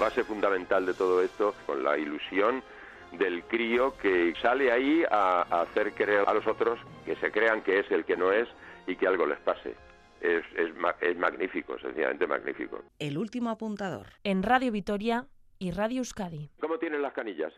la base fundamental de todo esto, con la ilusión del crío que sale ahí a, hacer creer a los otros que se crean que es el que no es y que algo les pase. Es, es, es magnífico, sencillamente magnífico. El último apuntador. En Radio Vitoria y Radio Euskadi. ¿Cómo tienen las canillas?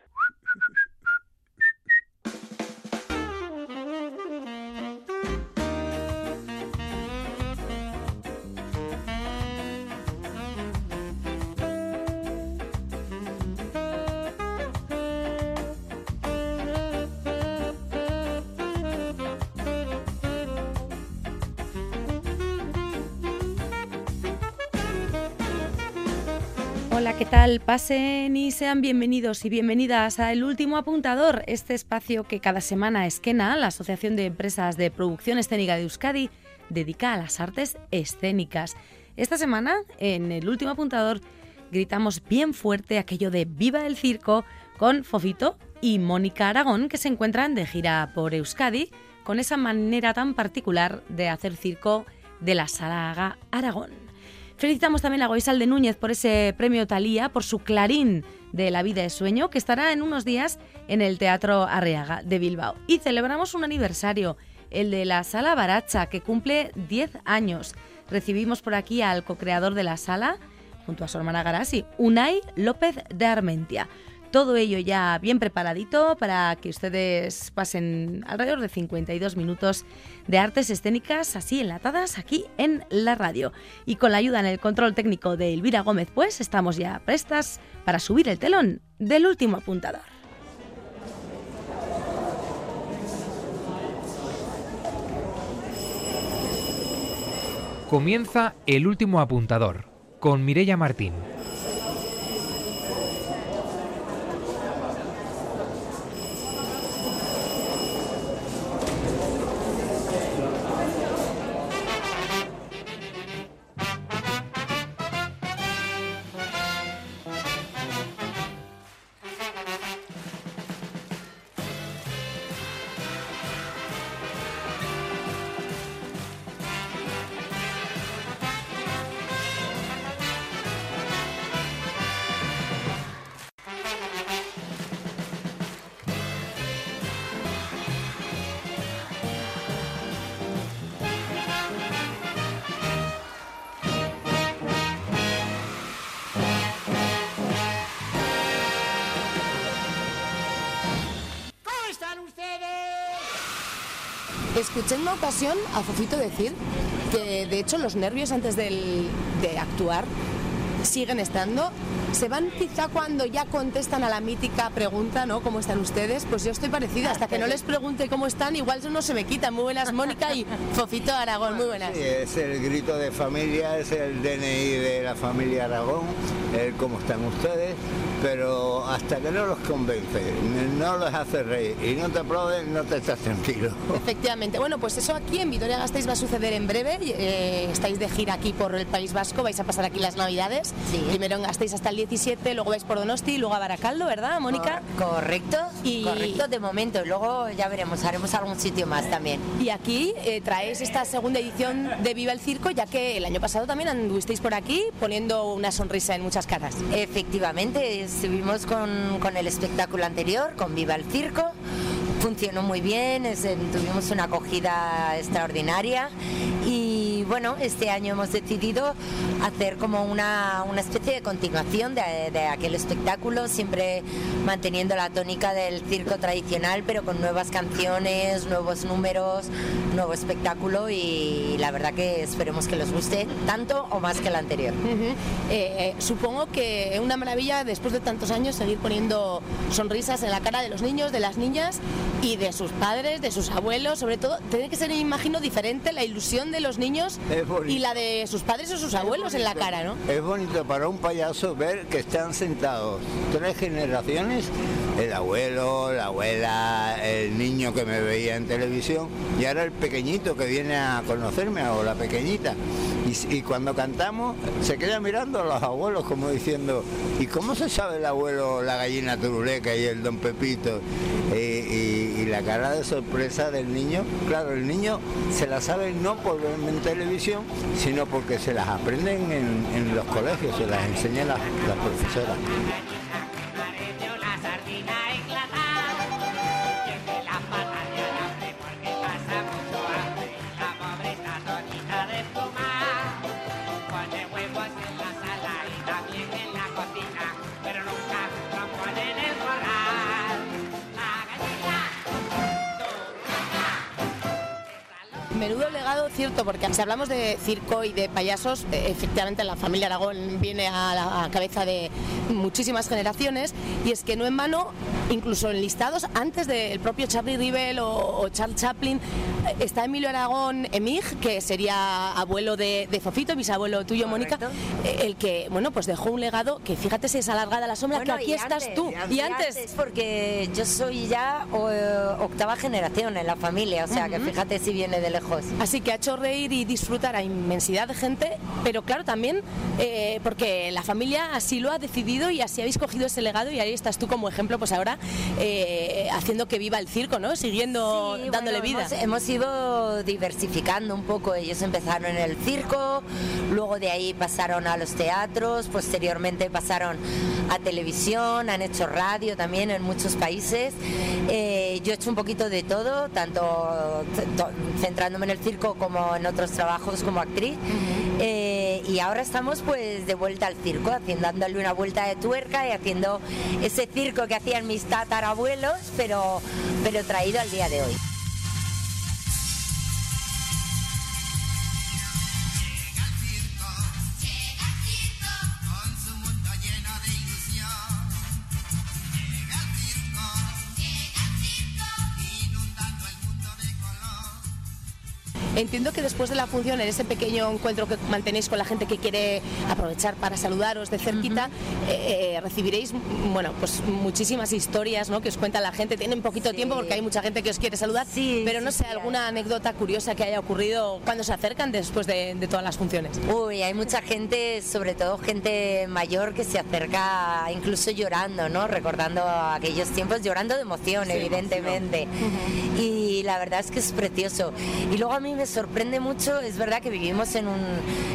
Tal? Pasen y sean bienvenidos y bienvenidas a El Último Apuntador, este espacio que cada semana Esquena, la Asociación de Empresas de Producción Escénica de Euskadi, dedica a las artes escénicas. Esta semana, en El Último Apuntador, gritamos bien fuerte aquello de Viva el Circo con Fofito y Mónica Aragón, que se encuentran de gira por Euskadi con esa manera tan particular de hacer circo de la Sala Aragón. Felicitamos también a Goisal de Núñez por ese premio Talía, por su clarín de La vida de sueño, que estará en unos días en el Teatro Arriaga de Bilbao. Y celebramos un aniversario, el de la Sala Baracha, que cumple 10 años. Recibimos por aquí al co-creador de la sala, junto a su hermana Garasi, Unai López de Armentia. Todo ello ya bien preparadito para que ustedes pasen alrededor de 52 minutos de artes escénicas así enlatadas aquí en la radio. Y con la ayuda en el control técnico de Elvira Gómez, pues estamos ya prestas para subir el telón del último apuntador. Comienza el último apuntador con Mirella Martín. A Fofito decir que de hecho los nervios antes de actuar siguen estando. Se van quizá cuando ya contestan a la mítica pregunta, ¿no? ¿Cómo están ustedes? Pues yo estoy parecida. Hasta que no les pregunte cómo están, igual no se me quita. Muy buenas, Mónica y Fofito Aragón. Muy buenas. Sí, es el grito de familia, es el DNI de la familia Aragón, cómo están ustedes pero hasta que no los convence, no los hace reír y no te aplauden, no te estás tranquilo. Efectivamente. Bueno, pues eso aquí en Vitoria-Gasteiz va a suceder en breve. Eh, estáis de gira aquí por el País Vasco, vais a pasar aquí las Navidades. Primero en Gasteiz hasta el 17, luego vais por Donosti, luego a Baracaldo, ¿verdad, Mónica? correcto, y... correcto de momento. Y luego ya veremos, haremos algún sitio más también. Y aquí eh, traéis esta segunda edición de Viva el Circo, ya que el año pasado también anduvisteis por aquí poniendo una sonrisa en muchas caras. Efectivamente, es estuvimos con, con el espectáculo anterior, con Viva el Circo, funcionó muy bien, tuvimos una acogida extraordinaria y bueno, este año hemos decidido hacer como una, una especie de continuación de, aquel espectáculo, siempre manteniendo la tónica del circo tradicional, pero con nuevas canciones, nuevos números, nuevo espectáculo y la verdad que esperemos que les guste tanto o más que el anterior. eh, eh, supongo que es una maravilla después de tantos años seguir poniendo sonrisas en la cara de los niños, de las niñas y de sus padres, de sus abuelos, sobre todo, tiene que ser, imagino, diferente la ilusión de los niños y la de sus padres o sus abuelos en la cara, ¿no? Es bonito para un payaso ver que están sentados tres generaciones, el abuelo, la abuela, el niño que me veía en televisión y ahora el pequeñito que viene a conocerme o la pequeñita. Y, y cuando cantamos se queda mirando a los abuelos como diciendo, ¿y cómo se sabe el abuelo la gallina turuleca y el don Pepito? Y, y, y la cara de sorpresa del niño, claro, el niño se la sabe no por verme en televisión, sino porque se las aprenden en, los colegios, se las enseñan las, las profesoras. Cierto, porque si hablamos de circo y de payasos, eh, efectivamente la familia Aragón viene a la cabeza de muchísimas generaciones y es que no en vano, incluso en listados antes del propio Charlie Rivel o, Charles Chaplin, eh, está Emilio Aragón Emig, que sería abuelo de, Fofito, bisabuelo tuyo, Mónica, eh, el que, bueno, pues dejó un legado que fíjate si es alargada la sombra, que aquí estás tú. Y antes. porque yo soy ya octava generación en la familia, o sea que fíjate si viene de lejos. Así que ha hecho reír y disfrutar a inmensidad de gente, pero claro, también eh, porque la familia así lo ha decidido y así habéis cogido ese legado y ahí estás tú como ejemplo, pues ahora eh, haciendo que viva el circo, ¿no? Siguiendo, dándole vida. Hemos, ido diversificando un poco. Ellos empezaron en el circo, luego de ahí pasaron a los teatros, posteriormente pasaron a televisión, han hecho radio también en muchos países. Eh, yo he hecho un poquito de todo, tanto centrándome en el circo como en otros trabajos como actriz. Eh, y ahora estamos pues de vuelta al circo, haciendo, dándole una vuelta de tuerca y haciendo ese circo que hacían mis tatarabuelos, pero, pero traído al día de hoy. Entiendo que después de la función, en ese pequeño encuentro que mantenéis con la gente que quiere aprovechar para saludaros de cerquita, eh, recibiréis bueno, pues muchísimas historias ¿no? que os cuenta la gente. Tienen poquito tiempo porque hay mucha gente que os quiere saludar, sí, pero no sé, alguna anécdota curiosa que haya ocurrido cuando se acercan después de, todas las funciones. Uy, hay mucha gente, sobre todo gente mayor que se acerca incluso llorando, ¿no? Recordando aquellos tiempos, llorando de emoción, evidentemente. Y la verdad es que es precioso. Y luego a mí me sorprende mucho, es verdad que vivimos en un,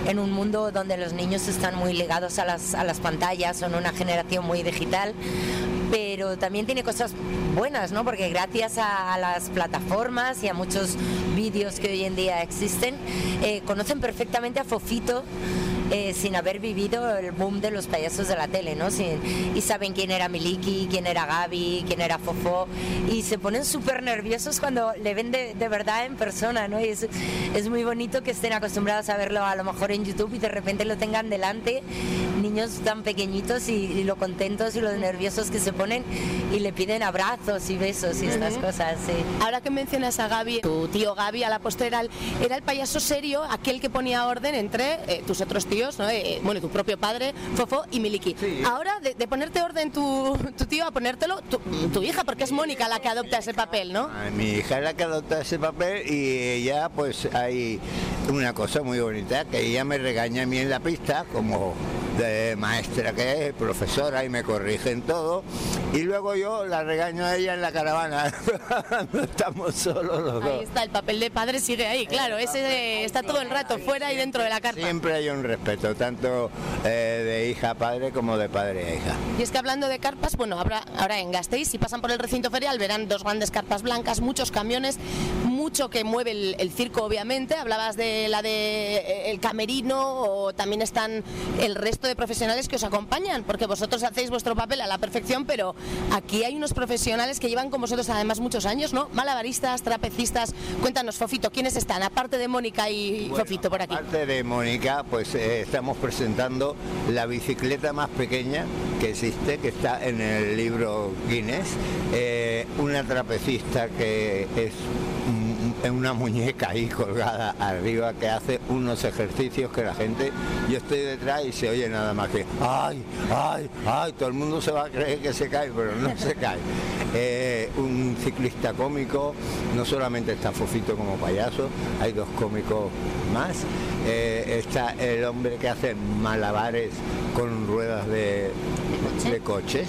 en un mundo donde los niños están muy ligados a las, a las pantallas, son una generación muy digital, pero también tiene cosas buenas, ¿no? Porque gracias a, las plataformas y a muchos vídeos que hoy en día existen, eh, conocen perfectamente a Fofito eh, sin haber vivido el boom de los payasos de la tele, ¿no? y saben quién era Miliki, quién era Gaby, quién era Fofo, y se ponen súper nerviosos cuando le ven de, verdad en persona, ¿no? Y es, es muy bonito que estén acostumbrados a verlo a lo mejor en YouTube y de repente lo tengan delante, niños tan pequeñitos y, lo contentos y lo nerviosos que se ponen y le piden abrazos y besos y estas cosas, sí. Ahora que mencionas a Gaby, tu tío Gaby a la postura era el, payaso serio, aquel que ponía orden entre eh, tus otros tíos eh, bueno, tu propio padre, Fofo y Miliki. Ahora, de, ponerte orden tu, tío a ponértelo tu, hija, porque es Mónica la que adopta ese papel, ¿no? Mi hija es la que adopta ese papel y ella, pues hay una cosa muy bonita, que ella me regaña a mí en la pista, como de maestra que es, profesora, y me corrigen todo. Y luego yo la regaño a ella en la caravana, no estamos solos los dos. Ahí está, el papel de padre sigue ahí, claro, ese está todo el rato fuera y dentro de la carpa. Siempre hay un respeto, tanto eh, de hija a padre como de padre a hija. Y es que hablando de carpas, bueno, ahora, ahora en Gasteiz, si pasan por el recinto ferial, verán dos grandes carpas blancas, muchos camiones, mucho que mueve el, el circo, obviamente. Hablabas de la de eh, el camerino o también están el resto de profesionales que os acompañan, porque vosotros hacéis vuestro papel a la perfección, pero aquí hay unos profesionales que llevan con vosotros además muchos años, ¿no? Malabaristas, trapecistas. Cuéntanos, Fofito, ¿quiénes están? Aparte de Mónica y Fofito por aquí. Aparte de Mónica, pues eh, estamos presentando la bicicleta más pequeña que existe, que está en el libro Guinness. Eh, una trapecista que es en una muñeca ahí colgada arriba que hace unos ejercicios que la gente, yo estoy detrás y se oye nada más que ay, ay, ay, todo el mundo se va a creer que se cae, pero no se cae. Eh, un ciclista cómico, no solamente está Fofito como payaso, hay dos cómicos más. Eh, está el hombre que hace malabares con ruedas de, de, coches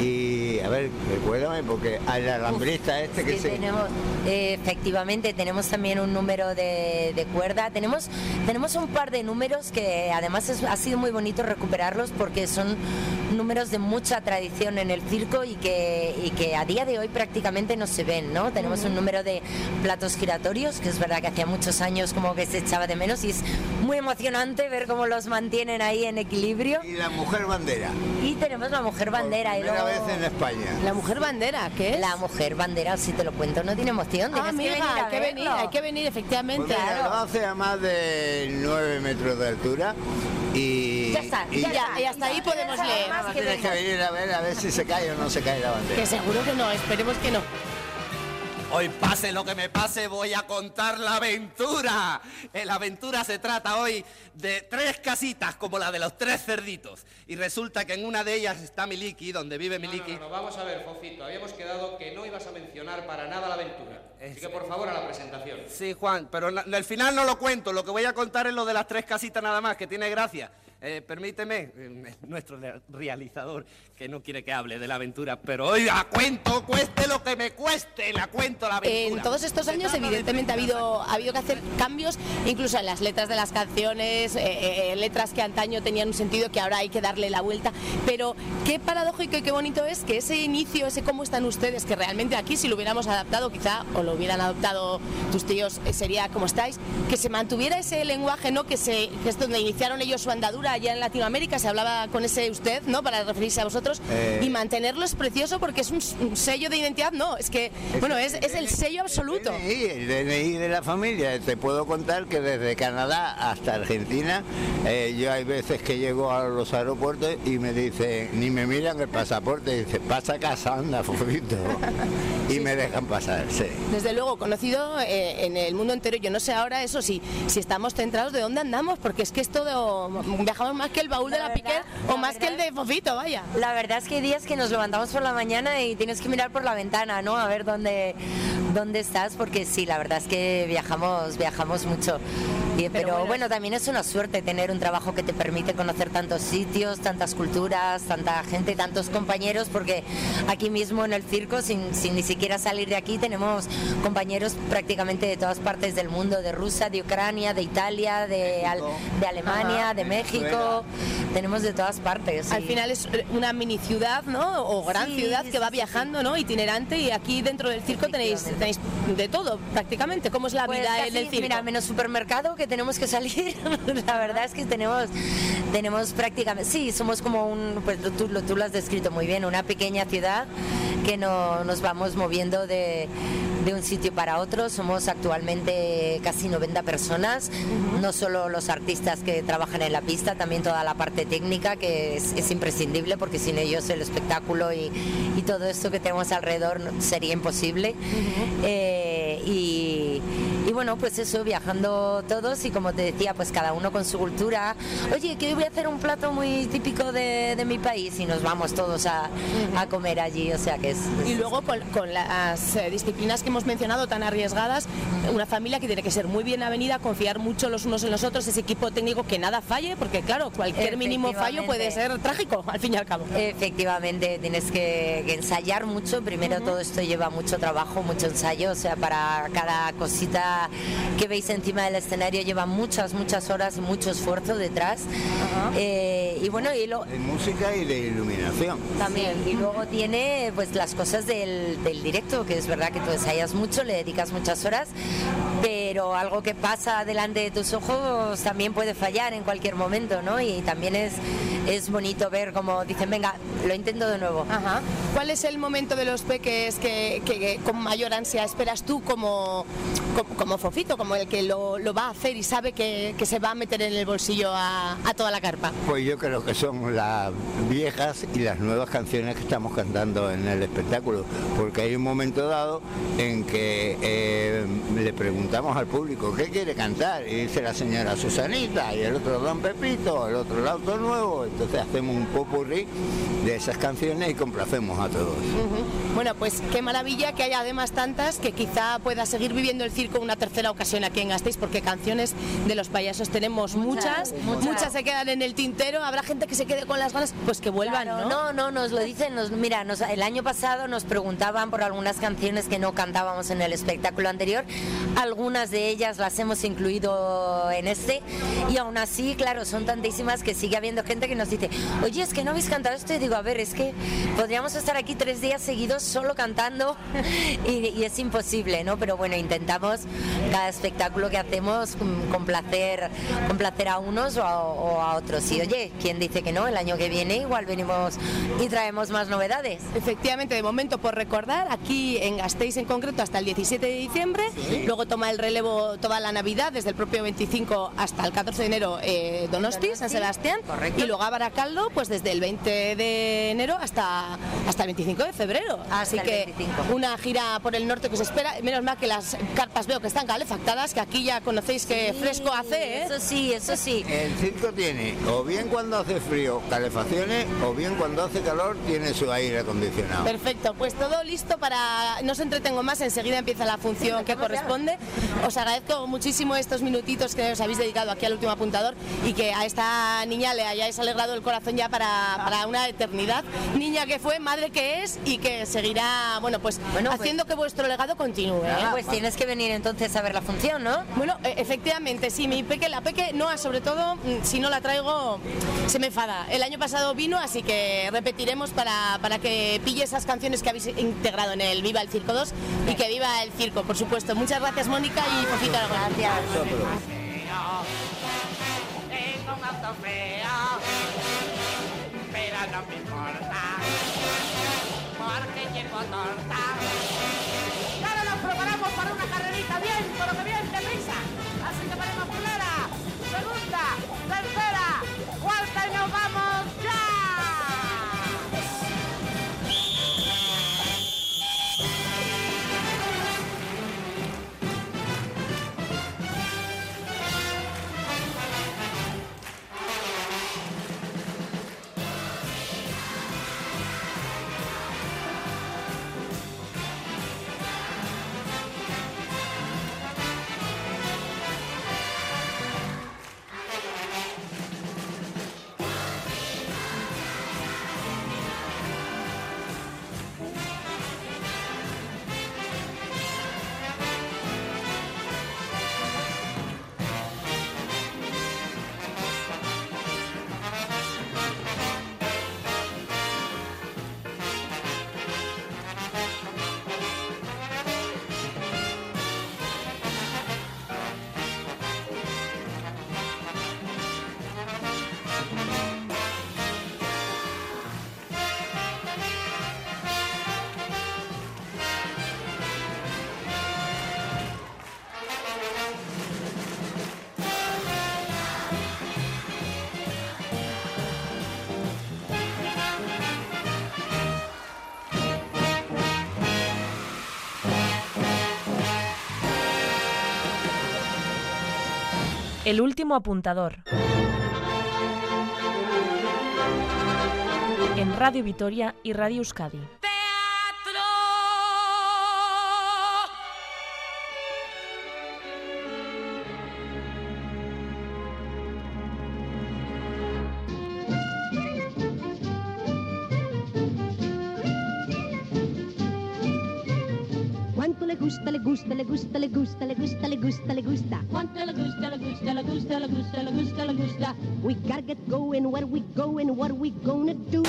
y A ver, recuérdame, porque al alambrista este que Sí, se... tenemos, eh, efectivamente, tenemos también un número de, de cuerda. Tenemos, tenemos un par de números que además es- ha sido muy bonito recuperarlos porque son números de mucha tradición en el circo y que, y que a día de hoy prácticamente no se ven, ¿no? Tenemos un número de platos giratorios, que es verdad que hacía muchos años como que se echaba de menos y es muy emocionante ver cómo los mantienen ahí en equilibrio. Y la mujer bandera. Y tenemos la mujer bandera. Por y primera luego- vez en España. La mujer bandera, ¿qué es? La mujer bandera, si te lo cuento, no tiene emoción. Ah, tienes que venir hay que venir, hay que venir, efectivamente. Pues mira, hace a más de 9 metros de altura y... Ya está, y ya, ya, y hasta ahí podemos leer. Tienes que venir a ver a ver si se cae o no se cae la bandera. Que seguro que no, esperemos que no. Hoy pase lo que me pase, voy a contar la aventura. Eh, La aventura se trata hoy de tres casitas como la de los tres cerditos. Y resulta que en una de ellas está Miliki, donde vive No, Miliki. no, no, vamos a ver, Fofito. Habíamos quedado que no ibas a mencionar para nada la aventura. Así que por favor a la presentación. Sí, Juan, pero al final no lo cuento. Lo que voy a contar es lo de las tres casitas nada más, que tiene gracia. Eh, permíteme, eh, nuestro re- realizador, que no quiere que hable de la aventura, pero hoy la cuento, cueste lo que me cueste, la cuento la aventura. En todos estos años, evidentemente, ha habido, ha habido que hacer cambios, incluso en las letras de las canciones, eh, eh, letras que antaño tenían un sentido que ahora hay que darle la vuelta. Pero qué paradójico y qué bonito es que ese inicio, ese cómo están ustedes, que realmente aquí, si lo hubiéramos adaptado, quizá, o lo hubieran adoptado tus tíos, sería como estáis, que se mantuviera ese lenguaje, ¿no? Que, se, que es donde iniciaron ellos su andadura allá en Latinoamérica, se hablaba con ese usted, ¿no? Para referirse a vosotros. Eh. Y mantenerlo es precioso porque es un, un sello de identidad, no, es que, bueno, es, es el sello absoluto. El DNI, el DNI de la familia. Te puedo contar que desde Canadá hasta Argentina, eh, yo hay veces que llego a los aeropuertos y me dicen, ni me miran el pasaporte, dice, pasa a casa, anda, fofito. y me dejan pasar, sí. Desde luego, conocido eh, en el mundo entero. Yo no sé ahora, eso sí, si estamos centrados de dónde andamos, porque es que es todo. Más que el baúl de La Piquer o más que el de Fofito, vaya. La verdad es que hay días que nos levantamos por la mañana y tienes que mirar por la ventana, ¿no? A ver dónde, dónde estás, porque sí, la verdad es que viajamos, viajamos mucho. Y- pero bueno, bueno, también es una suerte tener un trabajo que te permite conocer tantos sitios, tantas culturas, tanta gente, tantos compañeros, porque aquí mismo en el circo, sin, sin ni siquiera salir de aquí, tenemos compañeros prácticamente de todas partes del mundo, de Rusia, de Ucrania, de Italia, de, Al- de Alemania, Ajá. de México, tenemos de todas partes. Al final es una mini ciudad, ¿no? O gran Sí, ciudad que va sí, viajando, ¿no? Itinerante y aquí dentro del circo tenéis, tenéis de todo, prácticamente. ¿Cómo es la Pues vida en casi, el circo? Mira, menos supermercado que tenemos que salir. la verdad es que tenemos, tenemos prácticamente, sí, somos como un, pues tú, lo, tú lo has descrito muy bien, una pequeña ciudad que no, nos vamos moviendo de, de un sitio para otro. Somos actualmente casi 90 personas, no solo los artistas que trabajan en la pista, también toda la parte técnica que es, es imprescindible porque sin ellos el espectáculo y, y todo esto que tenemos alrededor sería imposible. Eh, y, y bueno, pues eso, viajando todos y como te decía, pues cada uno con su cultura. Oye, que hoy voy a hacer un plato muy típico de, de mi país y nos vamos todos a, a comer allí, o sea que es... es- Y luego con, con las eh, disciplinas que hemos mencionado tan arriesgadas, una familia que tiene que ser muy bien avenida, confiar mucho los unos en los otros, ese equipo técnico que nada falle, porque claro, cualquier mínimo fallo puede ser trágico, al fin y al cabo. Efectivamente, tienes que, que ensayar mucho. Primero todo esto lleva mucho trabajo, mucho ensayo. O sea, para cada cosita que veis encima del escenario lleva muchas, muchas horas y mucho esfuerzo detrás. Eh, y bueno, y lo, De música y de iluminación. también. Y luego tiene pues las cosas del, del directo, que es verdad que tú ensayas mucho, le dedicas muchas horas, pero algo que pasa delante de tus ojos también puede fallar en cualquier momento, ¿no? Y también es, es bonito ver como dicen, venga, lo intento de nuevo. Ajá. ¿Cuál es el momento de los peques que, que- que con mayor ansia esperas tú como, como, como Fofito, como el que lo, lo va a hacer y sabe que, que se va a meter en el bolsillo a, a toda la carpa? Pues yo creo que son las viejas y las nuevas canciones que estamos cantando en el espectáculo, porque hay un momento dado en que eh, le preguntamos al público qué quiere cantar y dice la señora Susanita y el otro Don Pepito, el otro el auto nuevo, entonces hacemos un popurrí de esas canciones y complacemos a todos. Bueno, pues qué maravilla que haya además tantas que quizá pueda seguir viviendo el Circo una tercera ocasión aquí en Gasteiz, porque canciones de los payasos tenemos muchas, muchas, se quedan en el tintero, habrá gente que se quede con las ganas, pues que vuelvan, ¿no? No, no, nos lo dicen, nos, mira, nos, el año pasado nos preguntaban por algunas canciones que no cantábamos en el espectáculo anterior, algunas de ellas las hemos incluido en este, y aún así, claro, son tantísimas que sigue habiendo gente que nos dice, oye, es que no habéis cantado esto, y digo, a ver, es que podríamos estar aquí tres días seguidos solo cantando y, es imposible, ¿no? Pero bueno, intentamos cada espectáculo que hacemos complacer, complacer a unos o a, otros. Y oye, ¿quién dice que no? El año que viene igual venimos y traemos más novedades. Efectivamente, de momento por recordar, aquí en Gasteiz en concreto hasta el 17 de diciembre, luego toma el relevo toda la Navidad, desde el propio 25 hasta el 14 de enero eh, Donosti, San Sebastián, y luego a Baracaldo, pues desde el 20 de enero hasta, hasta el 25 de febrero. Así que una gira por el norte que se espera. Menos mal que las carpas veo que están calefactadas, que aquí ya conocéis que fresco hace. ¿eh? Eso sí, eso sí. El circo tiene, o bien cuando hace frío, calefacciones, o bien cuando hace calor, tiene su aire acondicionado. Perfecto, pues todo listo para. No os entretengo más, enseguida empieza la función que corresponde. Os agradezco muchísimo estos minutitos que os habéis dedicado aquí al último apuntador y que a esta niña le hayáis alegrado el corazón ya para, para una eternidad. Niña que fue, madre que es y que seguirá, bueno, pues bueno, pues haciendo que vuestro legado continúe. ¿eh? Pues tienes que venir entonces a ver la función, ¿no? Bueno, e, efectivamente, sí, mi peque, la peque, no, sobre todo, mm, si no la traigo, se me enfada. El año pasado vino, así que repetiremos para, para que pille esas canciones que habéis integrado en el Viva el Circo 2 y que viva el circo, por supuesto. Muchas gracias, Mónica, y poquito Gracias. pero no me importa, porque llevo torta. El último apuntador. En Radio Vitoria y Radio Euskadi. Gusta, le gusta, le gusta, le gusta, le gusta, le gusta. Cuánto le gusta, le gusta, le gusta, le gusta, le gusta, le gusta. We gotta get going, where we going, what are we gonna do?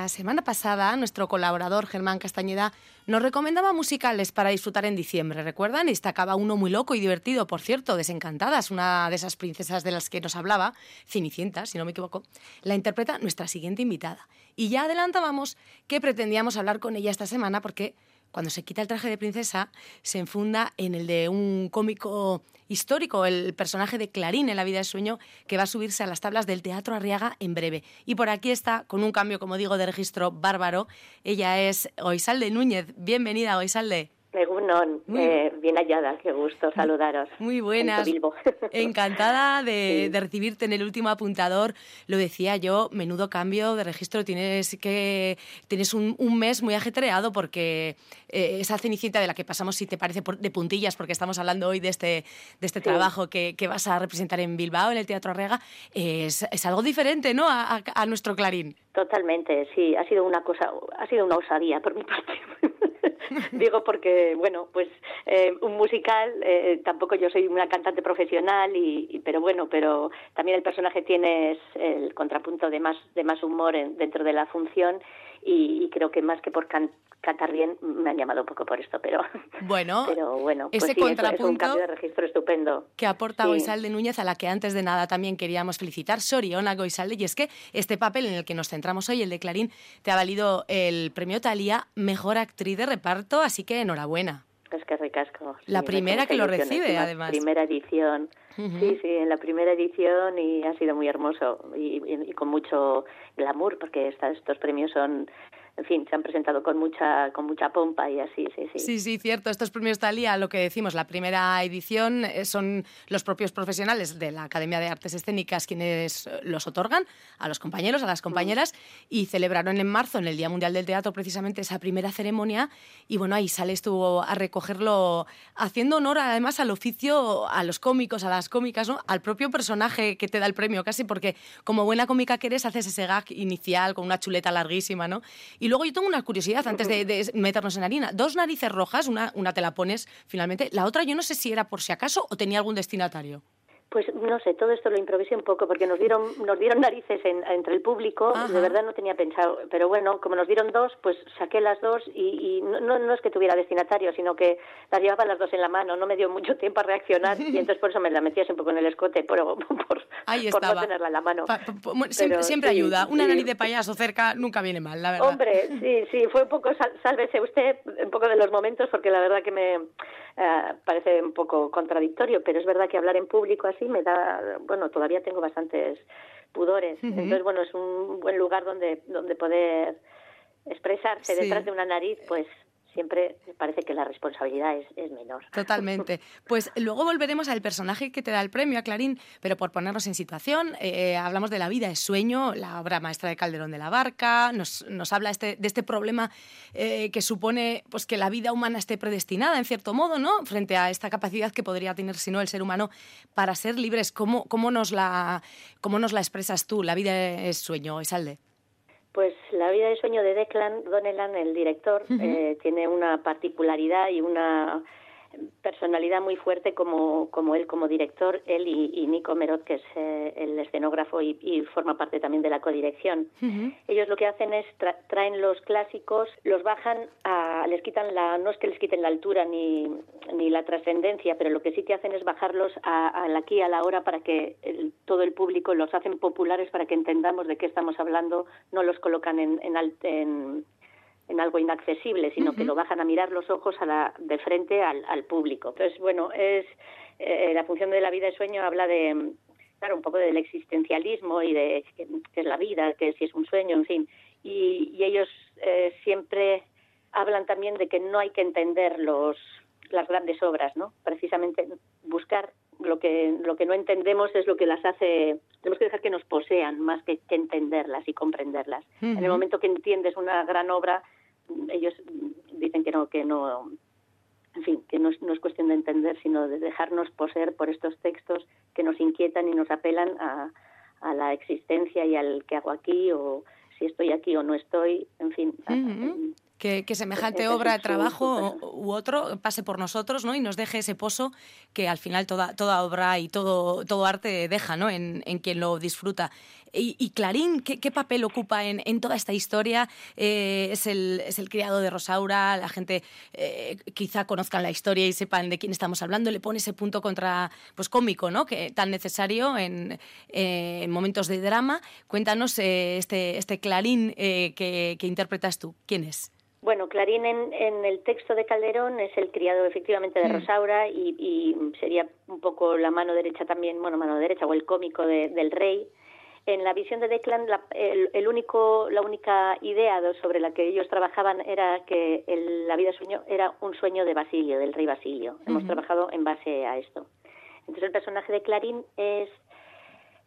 La semana pasada, nuestro colaborador Germán Castañeda nos recomendaba musicales para disfrutar en diciembre, ¿recuerdan? Y destacaba uno muy loco y divertido, por cierto, Desencantadas, una de esas princesas de las que nos hablaba, Cenicienta, si no me equivoco, la interpreta nuestra siguiente invitada. Y ya adelantábamos que pretendíamos hablar con ella esta semana porque cuando se quita el traje de princesa, se enfunda en el de un cómico histórico, el personaje de Clarín en La vida de sueño, que va a subirse a las tablas del Teatro Arriaga en breve. Y por aquí está, con un cambio, como digo, de registro bárbaro, ella es Oisalde Núñez. Bienvenida, Oisalde. Egun Egunon, eh, bien hallada, qué gusto saludaros. Muy buenas. Encantada de, recibirte en el último apuntador. Lo decía yo, menudo cambio de registro. Tienes que tienes un, mes muy ajetreado porque eh, esa cenicienta de la que pasamos, si te parece, de puntillas, porque estamos hablando hoy de este, de este trabajo que, vas a representar en Bilbao, en el Teatro Rega, es, es algo diferente, ¿no? A, a nuestro Clarín. Totalmente, sí. Ha sido una cosa, ha sido una osadía por mi parte. Digo porque, bueno, pues eh, un musical, eh, tampoco yo soy una cantante profesional, y, pero bueno, pero también el personaje tiene el contrapunto de más, de más humor dentro de la función y, creo que más que por cantar bien me han llamado un poco por esto, pero bueno, pero bueno pues ese contrapunto es un cambio de registro estupendo. Que aporta Goisalde Núñez, a la que antes de nada también queríamos felicitar, Soriona Goisalde, y es que este papel en el que nos centramos hoy, el de Clarín, te ha valido el premio Talía Mejor Actriz de Reparto, así que enhorabuena. Es que ricasco. La primera que lo recibe, además. Primera edición. Sí, sí, en la primera edición y ha sido muy hermoso y, y con mucho glamour porque estos premios son en fin, se han presentado con mucha, con mucha pompa y así, sí, sí. Sí, sí, cierto. Estos premios Talía, lo que decimos, la primera edición eh, son los propios profesionales de la Academia de Artes Escénicas quienes eh, los otorgan a los compañeros, a las compañeras, y celebraron en marzo, en el Día Mundial del Teatro, precisamente esa primera ceremonia. Y bueno, ahí sales tú a recogerlo, haciendo honor además al oficio, a los cómicos, a las cómicas, ¿no? al propio personaje que te da el premio, casi, porque como buena cómica que eres, haces ese gag inicial con una chuleta larguísima, ¿no? Y luego yo tengo una curiosidad antes de, meternos en harina. Dos narices rojas, una, una te la pones finalmente, la otra yo no sé si era por si acaso o tenía algún destinatario. Pues no sé, todo esto lo improvisé un poco porque nos dieron nos dieron narices entre el público, de verdad no tenía pensado, pero bueno, como nos dieron dos, pues saqué las dos y, no, no, es que tuviera destinatario, sino que las llevaba las dos en la mano, no me dio mucho tiempo a reaccionar y entonces por eso me la metía un poco en el escote, por, por, no tenerla en la mano. siempre, ayuda, una nariz de payaso cerca nunca viene mal, la verdad. Hombre, sí, sí, fue un poco, sálvese usted, un poco de los momentos porque la verdad que me eh, parece un poco contradictorio, pero es verdad que hablar en público así me da, bueno, todavía tengo bastantes pudores. Entonces, bueno, es un buen lugar donde, donde poder expresarse detrás de una nariz, pues siempre parece que la responsabilidad es, menor. Totalmente. Pues luego volveremos al personaje que te da el premio, a Clarín, pero por ponernos en situación, eh, hablamos de La vida es sueño, la obra maestra de Calderón de la Barca, nos, nos habla este, de este problema eh, que supone pues, que la vida humana esté predestinada, en cierto modo, ¿no? frente a esta capacidad que podría tener, si no, el ser humano para ser libres. ¿Cómo, cómo, nos, la, cómo nos la expresas tú? La vida es sueño, Esalde. Pues la vida de sueño de Declan Donnellan, el director, eh, tiene una particularidad y una personalidad muy fuerte como, como él como director, él y, Nico Merot, que es eh, el escenógrafo y, forma parte también de la codirección. Ellos lo que hacen es traen los clásicos, los bajan, a, les quitan la, no es que les quiten la altura ni, ni la trascendencia, pero lo que sí que hacen es bajarlos a, aquí, a la hora, para que todo el público los hacen populares para que entendamos de qué estamos hablando, no los colocan en, en, en en algo inaccesible, sino que lo bajan a mirar los ojos a la, de frente al, al público. Entonces, bueno, es eh, la función de la vida de sueño habla de, claro, un poco del existencialismo y de qué, es la vida, que si es un sueño, en fin. Y, y ellos eh, siempre hablan también de que no hay que entender los las grandes obras, ¿no? Precisamente buscar lo que lo que no entendemos es lo que las hace tenemos que dejar que nos posean más que, que entenderlas y comprenderlas. En el momento que entiendes una gran obra ellos dicen que no, que no, en fin, que no es, no es cuestión de entender, sino de dejarnos poseer por estos textos que nos inquietan y nos apelan a, a la existencia y al que hago aquí o si estoy aquí o no estoy, en fin que, semejante obra de trabajo u otro pase por nosotros ¿no? y nos deje ese pozo que al final toda, toda obra y todo, todo arte deja ¿no? en, en quien lo disfruta. Y, Clarín, ¿qué, papel ocupa en, en toda esta historia? Eh, es, el, es el criado de Rosaura, la gente eh, quizá conozcan la historia y sepan de quién estamos hablando, le pone ese punto contra, pues cómico, ¿no? que tan necesario en, en momentos de drama. Cuéntanos eh, este, este Clarín que, que interpretas tú, ¿quién es? Bueno, Clarín en, el texto de Calderón es el criado efectivamente de. Rosaura y, sería un poco la mano derecha también, bueno, mano derecha o el cómico del rey. en la visión de Declan, la, el, único, la única idea sobre la que ellos trabajaban era que la vida sueño era un sueño de Basilio, del rey Basilio. Hemos trabajado en base a esto. Entonces el personaje de Clarín es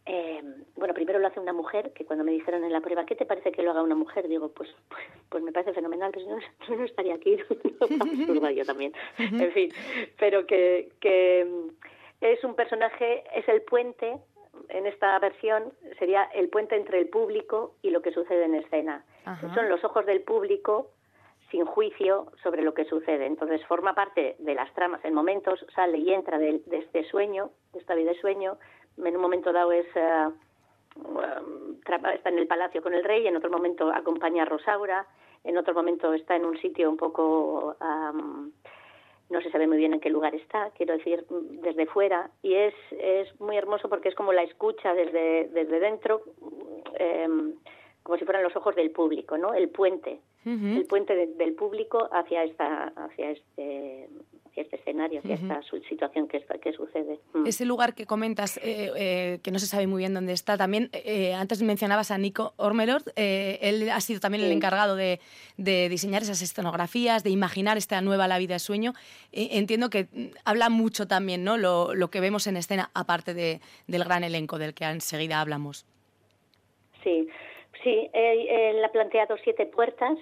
eh, bueno, primero lo hace una mujer, que cuando me dijeron en la prueba, ¿qué te parece que lo haga una mujer? Digo, pues pues, pues me parece fenomenal, pero no, no estaría aquí, no, yo también. En fin, pero que, que es un personaje, es el puente, en esta versión sería el puente entre el público y lo que sucede en escena. Son los ojos del público sin juicio sobre lo que sucede. Entonces forma parte de las tramas en momentos, sale y entra de, de este sueño, de esta vida de sueño, en un momento dado es eh, está en el palacio con el rey, en otro momento acompaña a Rosaura, en otro momento está en un sitio un poco no se sabe muy bien en qué lugar está, quiero decir, desde fuera, y es, es muy hermoso porque es como la escucha desde, desde dentro, em, como si fueran los ojos del público, ¿no? El puente, el puente del público hacia esta, hacia este este escenario, hacia esta situación que, que sucede. Mm. Ese lugar que comentas, eh, eh, que no se sabe muy bien dónde está, también eh, antes mencionabas a Nico Ormelord, él ha sido también el encargado de, diseñar esas escenografías, de imaginar esta nueva La vida de sueño. entiendo que mm, habla mucho también ¿no? lo, lo que vemos en escena, aparte de, del gran elenco del que enseguida hablamos. Sí, Sí, él, ha planteado siete puertas,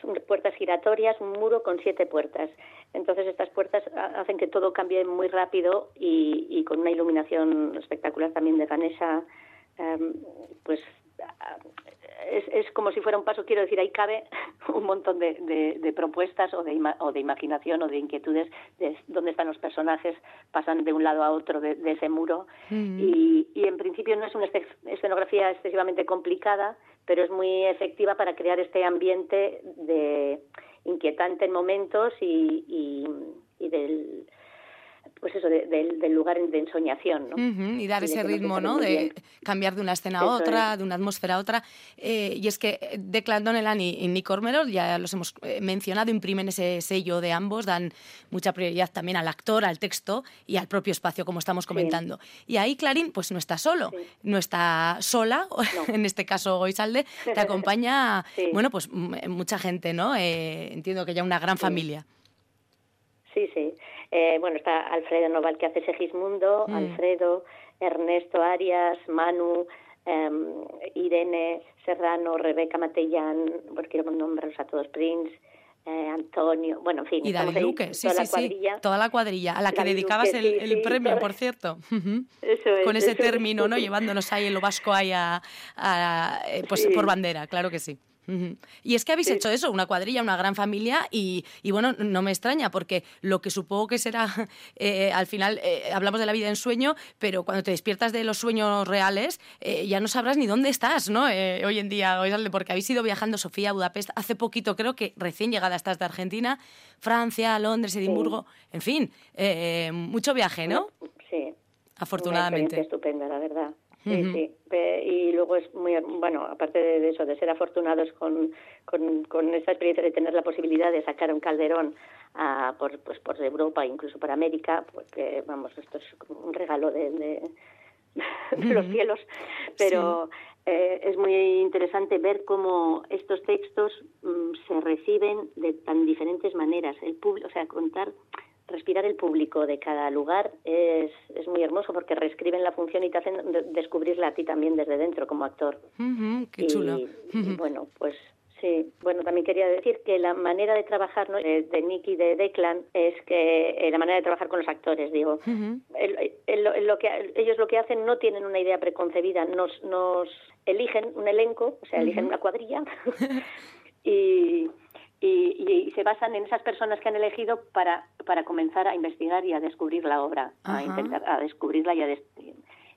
son puertas giratorias, un muro con siete puertas. Entonces estas puertas hacen que todo cambie muy rápido y, con una iluminación espectacular también de Ganesha, em, pues es, como si fuera un paso, quiero decir, ahí cabe un montón de, propuestas o de, o de, imaginación o de inquietudes de dónde están los personajes, pasan de un lado a otro de, ese muro. Mm. Y, y, en principio no es una escenografía excesivamente complicada, pero es muy efectiva para crear este ambiente de inquietante en momentos y, y, y del pues eso, del lugar de ensoñación, ¿no? y dar ese ritmo, ¿no? De cambiar de una escena a otra, de una atmósfera a otra. Eh, y es que Declan Donnellan y, Nick Ormerod, ya los hemos eh, mencionado, imprimen ese sello de ambos, dan mucha prioridad también al actor, al texto y al propio espacio, como estamos comentando. Y ahí Clarín, pues no está solo, no está sola, en este caso Goisalde, te acompaña, bueno, pues mucha gente, ¿no? Eh, entiendo que ya una gran familia. Sí, sí. Eh, bueno, está Alfredo Noval que hace Segismundo, mm. Alfredo, Ernesto Arias, Manu, em, Irene Serrano, Rebeca Matellán, porque quiero nombrarlos a todos, Prince, eh, Antonio, bueno, en fin. Y David Luque, sí, toda sí, la cuadrilla. toda la cuadrilla, a la que dedicabas el, premio, por cierto. Eso es, Con ese término, ¿no? Llevándonos ahí en lo vasco ahí a, eh, pues por bandera, claro que sí. Y es que habéis hecho eso, una cuadrilla, una gran familia, y, bueno, no me extraña, porque lo que supongo que será, eh, al final eh, hablamos de la vida en sueño, pero cuando te despiertas de los sueños reales, eh, ya no sabrás ni dónde estás, ¿no? hoy en día, porque habéis ido viajando, Sofía, a Budapest, hace poquito creo que recién llegada estás de Argentina, Francia, Londres, Edimburgo, en fin, mucho viaje, ¿no? Sí. Afortunadamente. estupenda, la verdad. Sí, sí. Y luego es muy, bueno, aparte de eso, de ser afortunados con, con, con esta experiencia de tener la posibilidad de sacar un calderón a, por, pues, por Europa, incluso por América, porque, vamos, esto es un regalo de, de, los cielos, pero eh, es muy interesante ver cómo estos textos mm, se reciben de tan diferentes maneras. El público, o sea, contar respirar el público de cada lugar es, es muy hermoso porque reescriben la función y te hacen descubrirla a ti también desde dentro como actor. qué chulo. Y, bueno, pues sí. Bueno, también quería decir que la manera de trabajar ¿no? de, de Nick y de Declan es que eh, la manera de trabajar con los actores, digo. lo que, ellos lo que hacen no tienen una idea preconcebida, nos, nos eligen un elenco, o sea, eligen una cuadrilla y y, se basan en esas personas que han elegido para, para comenzar a investigar y a descubrir la obra, a intentar a descubrirla y a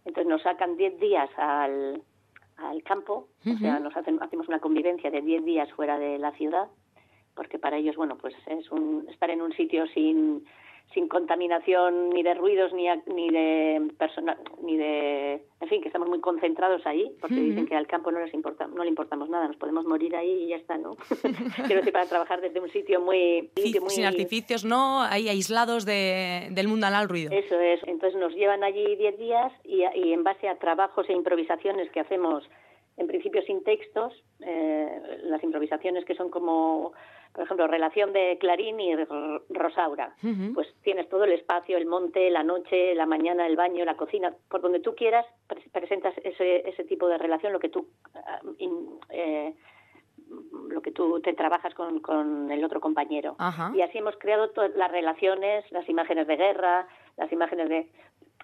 entonces nos sacan 10 días al, al campo, o sea, nos hacen, hacemos una convivencia de 10 días fuera de la ciudad, porque para ellos, bueno, pues es un, estar en un sitio sin sin contaminación ni de ruidos ni, ni de persona, ni de en fin que estamos muy concentrados ahí porque dicen que al campo no les importa no le importamos nada nos podemos morir ahí y ya está no quiero decir para trabajar desde un sitio muy, muy sin artificios no ahí aislados de, del mundo al ruido. Eso es. Entonces nos llevan allí 10 días y, y en base a trabajos e improvisaciones que hacemos en principio sin textos, eh, las improvisaciones que son como, por ejemplo, relación de Clarín y Rosaura. Pues tienes todo el espacio, el monte, la noche, la mañana, el baño, la cocina, por donde tú quieras, presentas ese, ese tipo de relación, lo que tú. Ah, eh, lo que tú te trabajas con, con el otro compañero. Y así hemos creado todas las relaciones, las imágenes de guerra, las imágenes de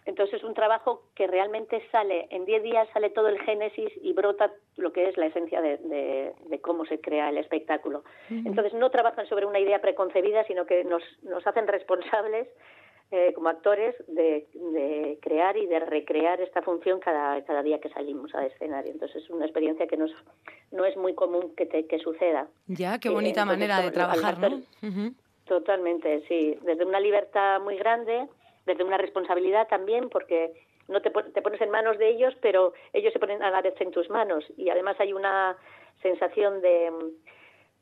entonces es un trabajo que realmente sale, en 10 días sale todo el génesis y brota lo que es la esencia de, cómo se crea el espectáculo. Entonces no trabajan sobre una idea preconcebida, sino que nos, nos hacen responsables eh, como actores de, crear y de recrear esta función cada, cada día que salimos al escenario. Entonces es una experiencia que nos, no es muy común que, te, que suceda. Ya, qué bonita manera de trabajar, ¿no? Totalmente, sí. Desde una libertad muy grande desde una responsabilidad también, porque no te, te, pones en manos de ellos, pero ellos se ponen a la vez en tus manos. Y además hay una sensación de,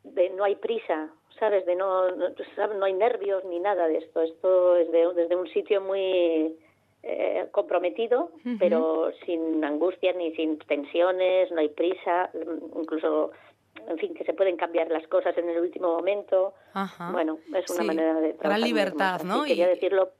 de no hay prisa, ¿sabes? De no, no, no hay nervios ni nada de esto. Esto es desde un sitio muy eh, comprometido, pero sin angustias ni sin tensiones, no hay prisa, incluso en fin, que se pueden cambiar las cosas en el último momento. Bueno, es una manera de trabajar. Gran libertad, ¿no? Quería decirlo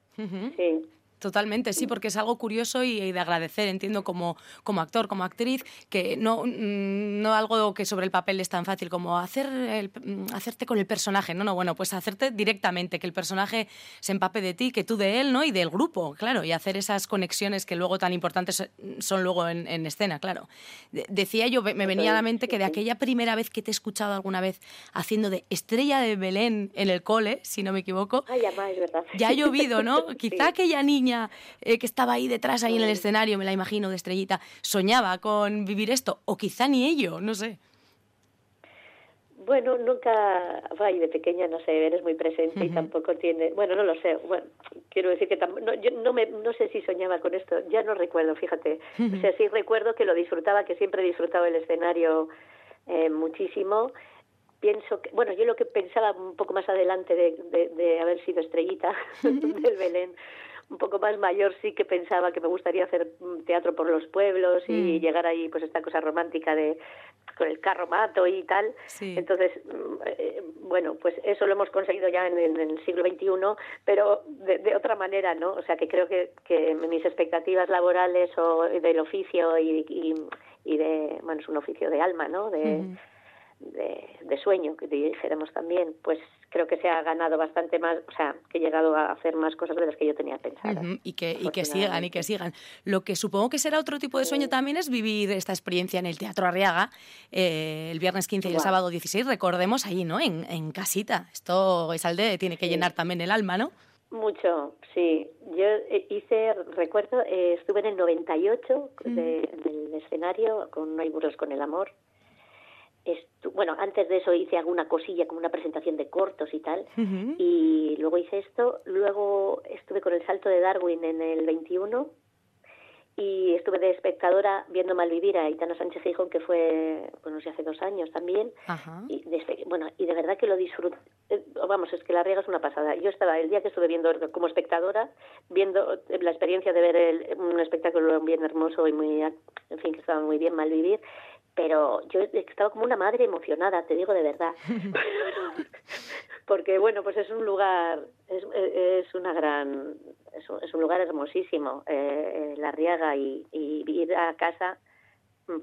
Sí. Totalmente, sí, porque es algo curioso y, de agradecer, entiendo, como, como actor, como actriz, que no, mm, no algo que sobre el papel es tan fácil como hacer el, mm, hacerte con el personaje, no, no, bueno, pues hacerte directamente, que el personaje se empape de ti, que tú de él, ¿no? Y del grupo, claro, y hacer esas conexiones que luego tan importantes son luego en, escena, claro. decía yo, me venía a la mente que de aquella primera vez que te he escuchado alguna vez haciendo de estrella de Belén en el cole, si no me equivoco, ya ha llovido, ¿no? Quizá aquella niña eh, que estaba ahí detrás, ahí en el escenario, me la imagino, de estrellita, soñaba con vivir esto, o quizá ni ello, no sé. Bueno, nunca, ay, de pequeña no sé, eres muy presente y tampoco tiene, bueno, no lo sé, bueno, quiero decir que no, yo no, me, no sé si soñaba con esto, ya no recuerdo, fíjate, o sea, sí recuerdo que lo disfrutaba, que siempre he disfrutado el escenario eh, muchísimo, pienso que, bueno, yo lo que pensaba un poco más adelante de, de haber sido estrellita del Belén, un poco más mayor sí que pensaba que me gustaría hacer teatro por los pueblos y mm. llegar ahí pues esta cosa romántica de con el carro mato y tal. Entonces, mm, eh, bueno, pues eso lo hemos conseguido ya en, el siglo XXI, pero de, otra manera, ¿no? O sea, que creo que, que mis expectativas laborales o del oficio y, y, de, bueno, es un oficio de alma, ¿no? De, de, sueño, que dijéramos también, pues creo que se ha ganado bastante más, o sea, que he llegado a hacer más cosas de las que yo tenía pensado. y, que, y que sigan, y que sigan. Lo que supongo que será otro tipo de sueño también es vivir esta experiencia en el Teatro Arriaga, eh, el viernes 15 y el sábado 16, recordemos ahí, ¿no? En, en casita. Esto es alde, tiene que llenar también el alma, ¿no? Mucho, sí. Yo eh, hice, recuerdo, eh, estuve en el 98 de, del escenario con No hay burros con el amor bueno, antes de eso hice alguna cosilla como una presentación de cortos y tal, y luego hice esto, luego estuve con el salto de Darwin en el 21 y estuve de espectadora viendo Malvivir a Itana Sánchez Gijón, que fue, bueno, no sé, hace dos años también, y de, bueno, y de verdad que lo disfruté, eh, vamos, es que la riega es una pasada. Yo estaba, el día que estuve viendo como espectadora, viendo la experiencia de ver el, un espectáculo bien hermoso y muy, en fin, que estaba muy bien Malvivir, pero yo estaba como una madre emocionada, te digo de verdad. Porque bueno, pues es un lugar, es, es una gran, es un, lugar hermosísimo, eh, La Riaga y, y ir a casa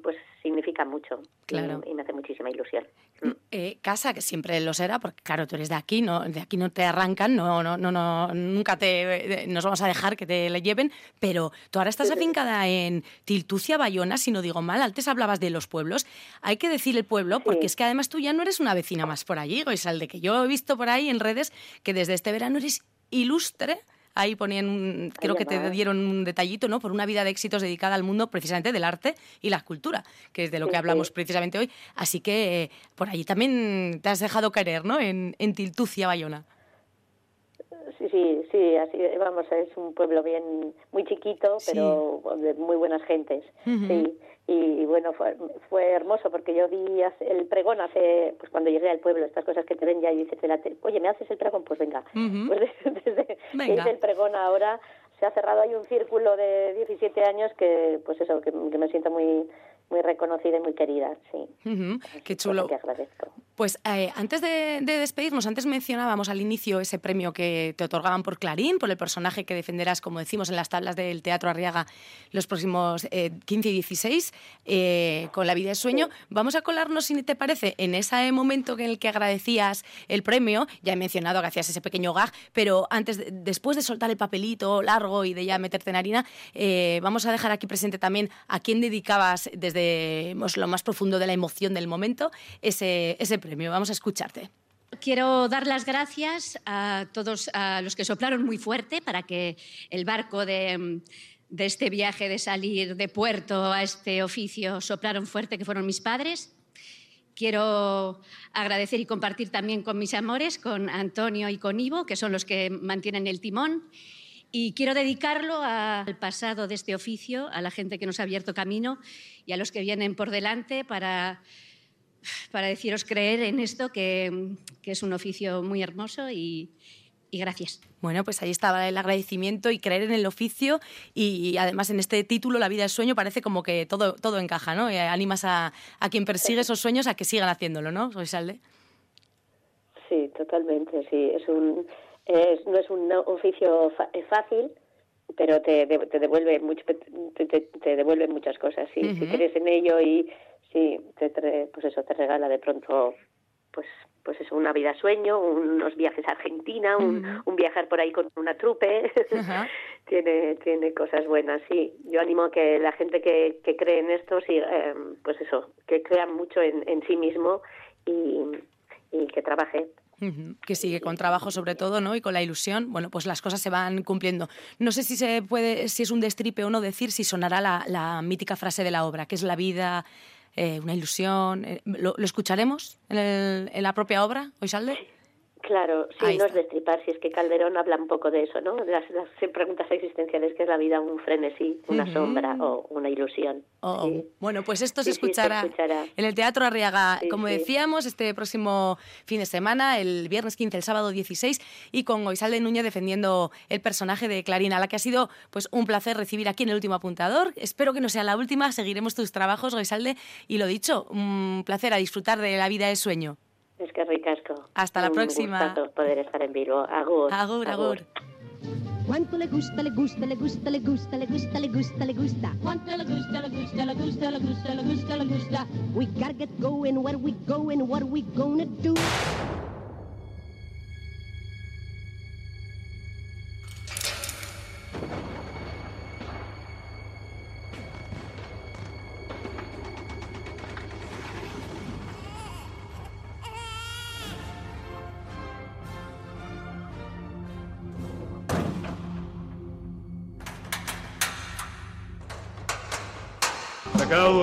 pues significa mucho claro. y, me hace muchísima ilusión. Mm, eh, casa, que siempre lo será, porque claro, tú eres de aquí, no, de aquí no te arrancan, no, no, no, no nunca te nos vamos a dejar que te le lleven, pero tú ahora estás afincada en Tiltucia, Bayona, si no digo mal, antes hablabas de los pueblos, hay que decir el pueblo, porque es que además tú ya no eres una vecina más por allí, o es al de que yo he visto por ahí en redes que desde este verano eres ilustre ahí ponían, creo que te dieron un detallito, ¿no? Por una vida de éxitos dedicada al mundo precisamente del arte y la cultura, que es de lo que hablamos precisamente hoy. Así que eh, por allí también te has dejado querer, ¿no? En, en Tiltucia, Bayona. Sí, sí, sí, así vamos, es un pueblo bien muy chiquito, pero de muy buenas gentes. Sí. Y, bueno, fue, fue hermoso porque yo vi el pregón hace, pues cuando llegué al pueblo, estas cosas que te ven ya y dices, oye, ¿me haces el pregón? Pues venga. Pues desde, que hice el pregón ahora se ha cerrado ahí un círculo de 17 años que, pues eso, que, que me siento muy muy reconocida y muy querida, sí. Qué chulo. Que agradezco. Pues eh, antes de, despedirnos, antes mencionábamos al inicio ese premio que te otorgaban por Clarín, por el personaje que defenderás, como decimos, en las tablas del Teatro Arriaga los próximos 15 eh, y 16, eh, con La vida de sueño. Vamos a colarnos, si te parece, en ese momento en el que agradecías el premio. Ya he mencionado que hacías ese pequeño gag, pero antes, después de soltar el papelito largo y de ya meterte en harina, vamos a dejar aquí presente también a quién dedicabas desde lo más profundo de la emoción del momento ese, ese premio. Vamos a escucharte. Quiero dar las gracias a todos a los que soplaron muy fuerte para que el barco de, de este viaje de salir de puerto a este oficio soplaron fuerte, que fueron mis padres. Quiero agradecer y compartir también con mis amores, con Antonio y con Ivo, que son los que mantienen el timón. Y quiero dedicarlo al pasado de este oficio, a la gente que nos ha abierto camino y a los que vienen por delante para, para deciros creer en esto, que, que es un oficio muy hermoso y, y gracias. Bueno, pues ahí estaba el agradecimiento y creer en el oficio y, además en este título, La vida es sueño, parece como que todo, todo encaja, ¿no? Y animas a, a, quien persigue esos sueños a que sigan haciéndolo, ¿no, Soy Salde? Sí, totalmente, sí. Es un, no es un oficio fácil, pero te, te devuelve mucho, te, devuelve muchas cosas. Si crees en ello y sí, te, pues eso te regala de pronto, pues pues eso, una vida sueño, unos viajes a Argentina, un, viajar por ahí con una trupe, tiene tiene cosas buenas, sí. Yo animo a que la gente que, que cree en esto, sí, eh, pues eso, que crea mucho en, en sí mismo y, y que trabaje que sigue con trabajo sobre todo, ¿no? Y con la ilusión, bueno, pues las cosas se van cumpliendo. No sé si se puede, si es un destripe o no decir, si sonará la, mítica frase de la obra, que es la vida, eh, una ilusión. Eh, ¿lo, escucharemos en, en, la propia obra, Oisalde? Claro, sí, no es destripar, si es que Calderón habla un poco de eso, ¿no? Las, las preguntas existenciales, que es la vida un frenesí, una sombra o una ilusión. Oh, bueno, pues esto se, escuchará en el Teatro Arriaga, como decíamos, este próximo fin de semana, el viernes 15, el sábado 16, y con Oisalde Núñez defendiendo el personaje de Clarina, la que ha sido pues un placer recibir aquí en el último apuntador. Espero que no sea la última, seguiremos tus trabajos, Oisalde, y lo dicho, un placer a disfrutar de la vida de sueño. Es que ricasco. Hasta la próxima. Un poder estar en vivo. Agur. Agur, agur. Cuánto le gusta, le gusta, le gusta, le gusta, le gusta, le gusta, le gusta. Cuánto le gusta, le gusta, le gusta, le gusta, le gusta, le gusta. We gotta get going, where we going, what we gonna do.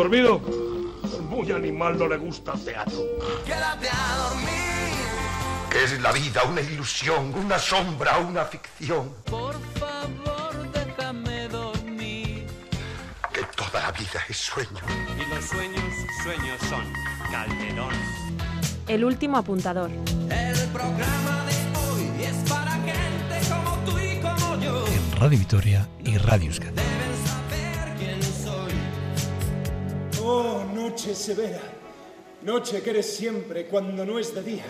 Dormido? Muy animal no le gusta el teatro. Quédate a dormir. ¿Qué es la vida? ¿Una ilusión? ¿Una sombra? ¿Una ficción? Por favor, déjame dormir. Que toda la vida es sueño. Y los sueños, sueños son. Calderón. El último apuntador. El programa de hoy es para gente como tú y como yo. Radio Vitoria y Radio Euskadi. Oh, noche severa, noche que eres siempre cuando no es de día.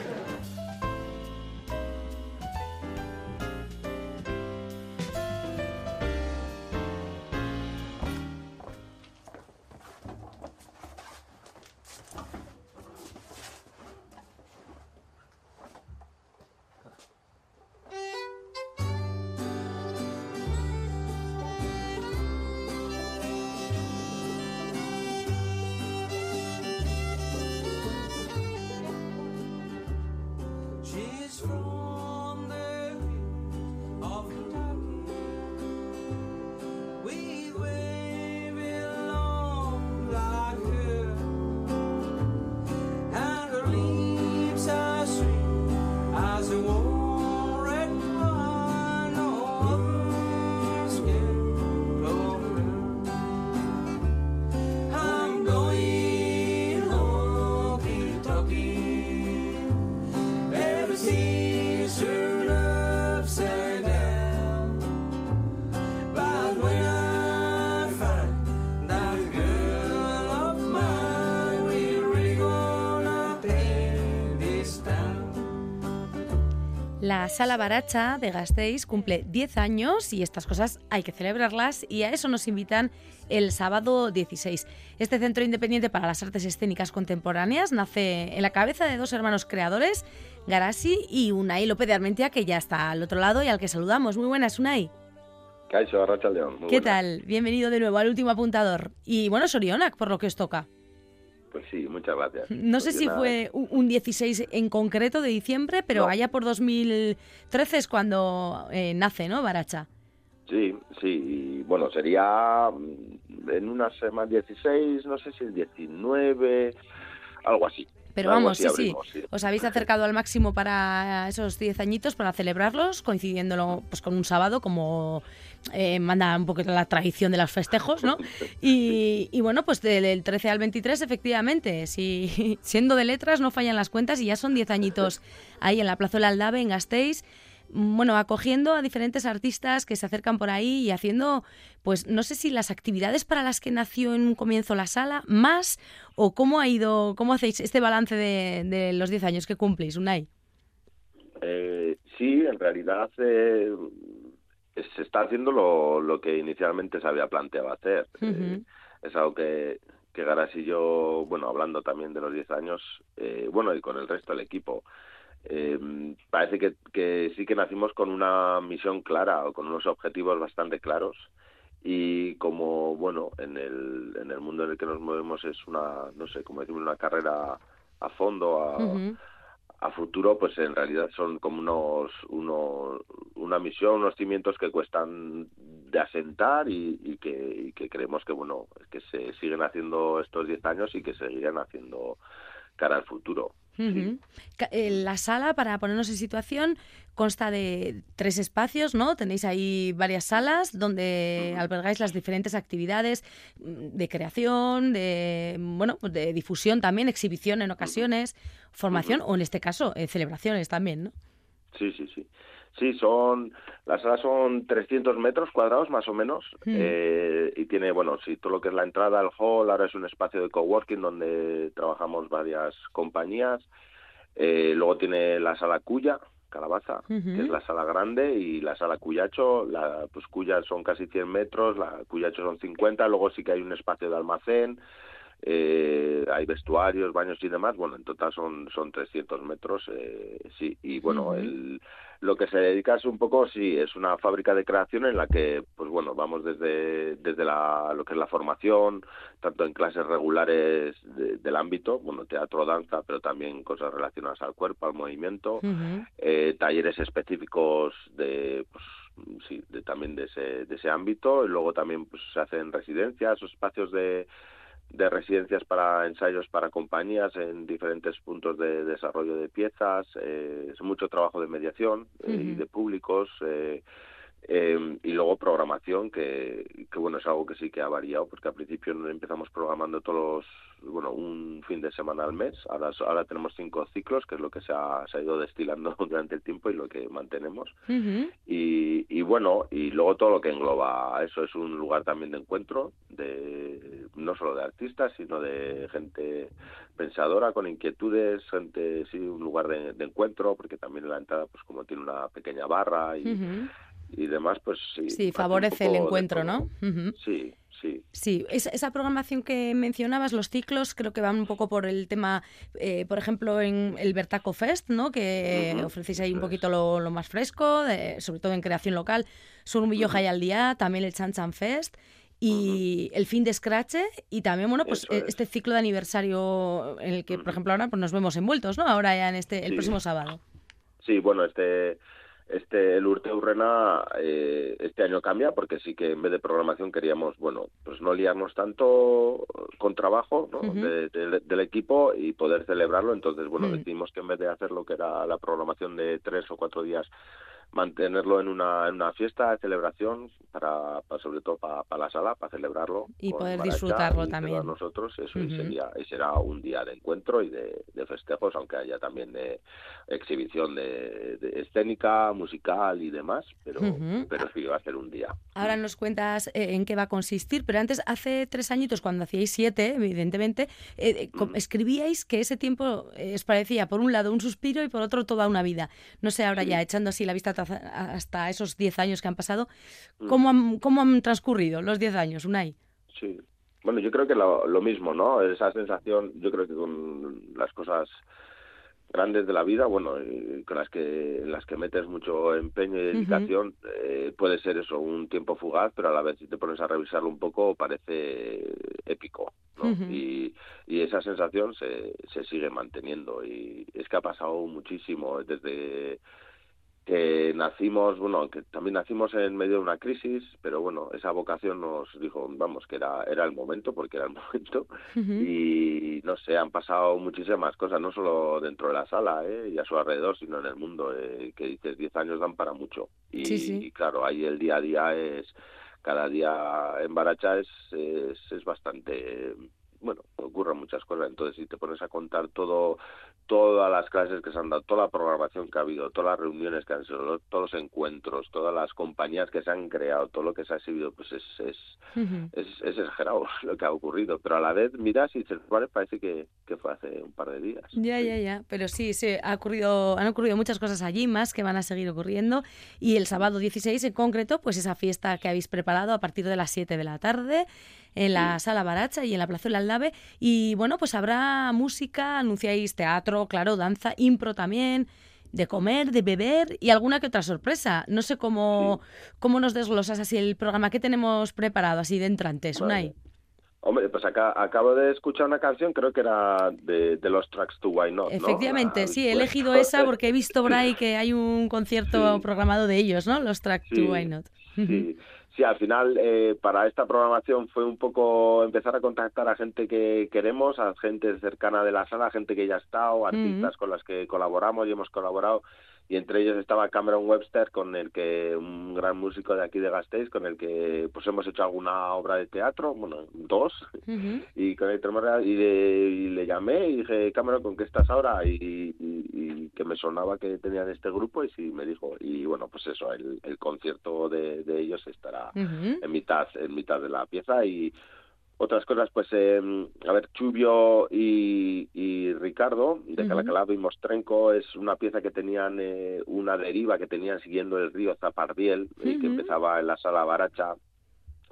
La Sala Baracha de Gasteiz cumple 10 años y estas cosas hay que celebrarlas y a eso nos invitan el sábado 16. Este centro independiente para las artes escénicas contemporáneas nace en la cabeza de dos hermanos creadores, Garasi y Unai López de Armentia, que ya está al otro lado y al que saludamos. Muy buenas, Unai. Caixo, Arracha León. ¿Qué tal? Bienvenido de nuevo al último apuntador. Y bueno, Sorionac, por lo que os toca. Pues sí, muchas gracias. No sé si fue un 16 en concreto de diciembre, pero allá por 2013 es cuando eh, nace, ¿no, Baracha? Sí, sí. bueno, sería mm, en una semana 16, no sé si el 19, algo así. Pero vamos, sí, sí, Os habéis acercado al máximo para esos 10 añitos, para celebrarlos, coincidiéndolo pues, con un sábado, como eh, manda un poco la tradición de los festejos, ¿no? Y, y, bueno, pues del 13 al 23, efectivamente, si siendo de letras no fallan las cuentas y ya son 10 añitos ahí en la Plaza del Aldave, en Gasteiz, bueno, acogiendo a diferentes artistas que se acercan por ahí y haciendo, pues no sé si las actividades para las que nació en un comienzo la sala, más o cómo ha ido, cómo hacéis este balance de, los 10 años que cumplís, Unai. Eh, sí, en realidad eh, se está haciendo lo, lo, que inicialmente se había planteado hacer. Eh, es algo que, que Garas y yo, bueno, hablando también de los 10 años, eh, bueno, y con el resto del equipo, eh, parece que, que, sí que nacimos con una misión clara o con unos objetivos bastante claros y como bueno en el, en el mundo en el que nos movemos es una no sé como decimos una carrera a fondo a, a futuro pues en realidad son como unos, unos una misión unos cimientos que cuestan de asentar y, y, que, y que creemos que bueno que se siguen haciendo estos 10 años y que seguirán haciendo cara al futuro. Eh, la sala, para ponernos en situación, consta de tres espacios, ¿no? Tenéis ahí varias salas donde albergáis las diferentes actividades mm, de creación, de bueno, pues de difusión también, exhibición en ocasiones, formación o en este caso eh, celebraciones también, ¿no? Sí, sí, sí. Sí, son las salas son 300 metros cuadrados más o menos mm. eh, y tiene, bueno, sí, todo lo que es la entrada al hall, ahora es un espacio de coworking donde trabajamos varias compañías. Eh, luego tiene la sala Cuya, Calabaza, que es la sala grande, y la sala Cuyacho, la, pues Cuya son casi 100 metros, la Cuyacho son 50, luego sí que hay un espacio de almacén, eh, hay vestuarios, baños y demás, bueno, en total son, son 300 metros, eh, sí, y bueno, el, lo que se dedica es un poco, sí, es una fábrica de creación en la que, pues bueno, vamos desde, desde la, lo que es la formación, tanto en clases regulares del ámbito, bueno, teatro, danza, pero también cosas relacionadas al cuerpo, al movimiento, eh, talleres específicos de, pues, sí, de, también de ese, de ese ámbito, y luego también pues, se hacen residencias o espacios de de residencias para ensayos para compañías en diferentes puntos de desarrollo de piezas, eh, es mucho trabajo de mediación eh, y de públicos eh, eh, y luego programación que, que bueno es algo que sí que ha variado porque al principio empezamos programando todos bueno un fin de semana al mes. Ahora ahora tenemos cinco ciclos que es lo que se ha, se ha ido destilando durante el tiempo y lo que mantenemos. Y, y bueno y luego todo lo que engloba eso es un lugar también de encuentro de no solo de artistas sino de gente pensadora con inquietudes gente sí un lugar de, encuentro porque también la entrada pues como tiene una pequeña barra y y demás, pues sí. Sí, favorece el encuentro, ¿no? Sí, sí. Sí, esa, programación que mencionabas, los ciclos, creo que van un poco por el tema, eh, por ejemplo, en el Bertaco Fest, ¿no? Que ofrecéis ahí un poquito lo, más fresco, sobre todo en creación local. Surumbillo uh al día, también el Chan Chan Fest y el fin de Scratch y también bueno pues e, este ciclo de aniversario en el que por ejemplo ahora pues nos vemos envueltos no ahora ya en este el próximo sábado sí bueno este este el Urte Urrena eh, este año cambia porque sí que en vez de programación queríamos bueno pues no liarnos tanto con trabajo del equipo y poder celebrarlo. Entonces bueno mm. decidimos que en vez de hacer lo que era la programación de tres o cuatro días mantenerlo en una, en una fiesta de celebración para, para sobre todo para, para la sala para celebrarlo Y poder disfrutarlo y también. nosotros eso y Ujú. sería y será un día de encuentro y de, de festejos aunque haya también de exhibición de, de escénica musical y demás pero Ujú. pero sí va a ser un día Ahora nos cuentas eh, en qué va a consistir, pero antes, hace tres añitos, cuando hacíais siete, evidentemente, eh, eh, com- escribíais que ese tiempo eh, os parecía, por un lado, un suspiro y por otro, toda una vida. No sé, ahora ya, echando así la vista hasta esos diez años que han pasado, Mm. ¿cómo han, cómo han transcurrido los diez años, Unai? Sí. Bueno, yo creo que lo, lo mismo, ¿no? Esa sensación, yo creo que con las cosas grandes de la vida, bueno, con las que en las que metes mucho empeño y dedicación, eh, puede ser eso, un tiempo fugaz, pero a la vez si te pones a revisarlo un poco parece épico, ¿no? Y, y esa sensación se, se sigue manteniendo y es que ha pasado muchísimo desde que nacimos, bueno, aunque también nacimos en medio de una crisis, pero bueno, esa vocación nos dijo, vamos, que era, era el momento, porque era el momento, y no sé, han pasado muchísimas cosas, no solo dentro de la sala ¿eh? y a su alrededor, sino en el mundo, eh, que dices, 10 años dan para mucho. Y, Sí, sí. y claro, ahí el día a día es, cada día en Baracha es, es, es bastante bueno, ocurren muchas cosas. Entonces, si te pones a contar todo, todas las clases que se han dado, toda la programación que ha habido, todas las reuniones que han sido, todos los encuentros, todas las compañías que se han creado, todo lo que se ha exhibido, pues es, es, es, es exagerado lo que ha ocurrido. Pero a la vez miras y dices, vale, parece que, que fue hace un par de días. Ya, ya, ya. Pero sí, sí, ha ocurrido, han ocurrido muchas cosas allí, más que van a seguir ocurriendo. Y el sábado 16 en concreto, pues esa fiesta que habéis preparado a partir de las 7 de la tarde en la Sala Baracha y en la Plazuela Aldave. Y bueno, pues habrá música, anunciáis teatro, claro, danza, impro también, de comer, de beber y alguna que otra sorpresa. No sé cómo, cómo nos desglosas así el programa que tenemos preparado, así de entrantes, Unai. Hombre, pues acá, acabo de escuchar una canción, creo que era de, de los tracks to Why Not, ¿no? Efectivamente, sí, he pues, elegido esa porque he visto por ahí que hay un concierto programado de ellos, ¿no? Los Track Sí, to Why Not. Sí, sí, al final eh, para esta programación fue un poco empezar a contactar a gente que queremos, a gente cercana de la sala, gente que ya ha estado, artistas con las que colaboramos y hemos colaborado. Y entre ellos estaba Cameron Webster, con el que un gran músico de aquí de Gasteiz, con el que pues hemos hecho alguna obra de teatro, bueno, dos, y con el y le, y le llamé y dije Cameron con qué estás ahora y, y- y que me sonaba que tenían este grupo y sí me dijo y bueno pues eso el, el concierto de, de ellos estará en mitad en mitad de la pieza y otras cosas pues eh, a ver Chubio y, y Ricardo de. Calacalado y Mostrenco es una pieza que tenían eh, una deriva que tenían siguiendo el río Zapardiel y que empezaba en la sala Baracha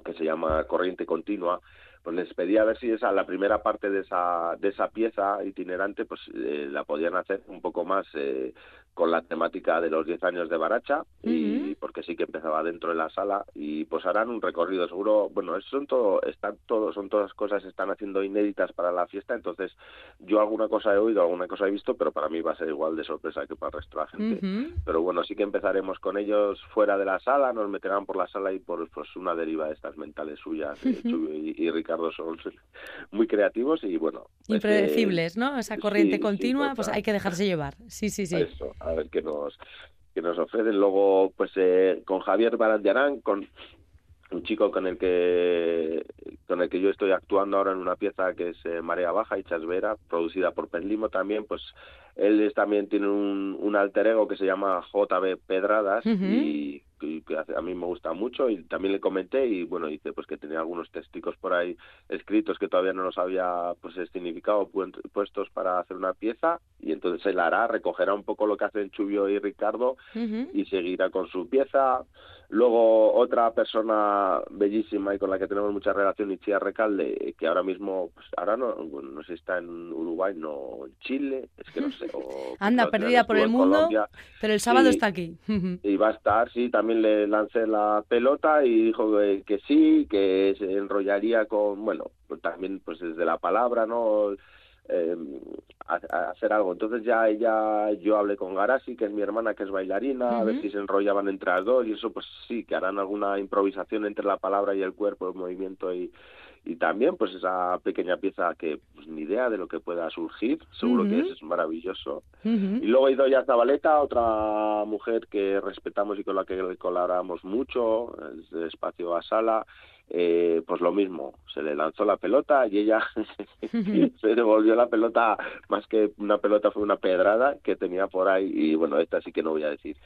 que se llama Corriente Continua, pues les pedí a ver si esa la primera parte de esa de esa pieza itinerante pues eh, la podían hacer un poco más eh, con la temática de los 10 años de Baracha y porque sí que empezaba dentro de la sala y pues harán un recorrido seguro bueno eso son todo están todo son todas cosas que están haciendo inéditas para la fiesta entonces yo alguna cosa he oído alguna cosa he visto pero para mí va a ser igual de sorpresa que para el resto de la gente pero bueno, sí que empezaremos con ellos fuera de la sala, nos meterán por la sala y por pues, una deriva de estas mentales suyas. eh, Ujú. Chubi y, y Ricardo son muy creativos y bueno. pues, Impredecibles, ¿no? Esa corriente sí, continua, pues hay que dejarse llevar. Sí, sí, sí. Eso, a ver qué nos, qué nos ofrecen. Luego, pues eh, con Javier Barandiarán, con un chico con el que con el que yo estoy actuando ahora en una pieza que es eh, Marea Baja y Chasvera, producida por Penlimo también, pues él es- también tiene un, un alter ego que se llama JB Pedradas y, y que a mí me gusta mucho y también le comenté y bueno, dice pues que tenía algunos testigos por ahí escritos que todavía no los había pues significado pu- puestos para hacer una pieza y entonces él hará, recogerá un poco lo que hacen Chubio y Ricardo y seguirá con su pieza. Luego otra persona bellísima y con la que tenemos mucha relación, Ichia Recalde, que ahora mismo, pues ahora no, no sé si está en Uruguay, no en Chile, es que no sé. o- Anda, perdida por el mundo, Colombia. pero el sábado Sí. está aquí. Y va a estar, sí, también le lancé la pelota y dijo que, que sí, que se enrollaría con, bueno, pues también pues desde la palabra, ¿no? Eh, a- a hacer algo. Entonces ya ella, yo hablé con Garasi, que es mi hermana, que es bailarina, a ver si se enrollaban entre las dos y eso pues sí, que harán alguna improvisación entre la palabra y el cuerpo, el movimiento y, y también pues esa pequeña pieza que pues, ni idea de lo que pueda surgir, seguro que es, es maravilloso. Ujú. Y luego Idoia Zabaleta, otra mujer que respetamos y con la que colaboramos mucho, desde espacio a sala, eh, pues lo mismo, se le lanzó la pelota y ella se devolvió la pelota, más que una pelota fue una pedrada que tenía por ahí y bueno, esta sí que no voy a decir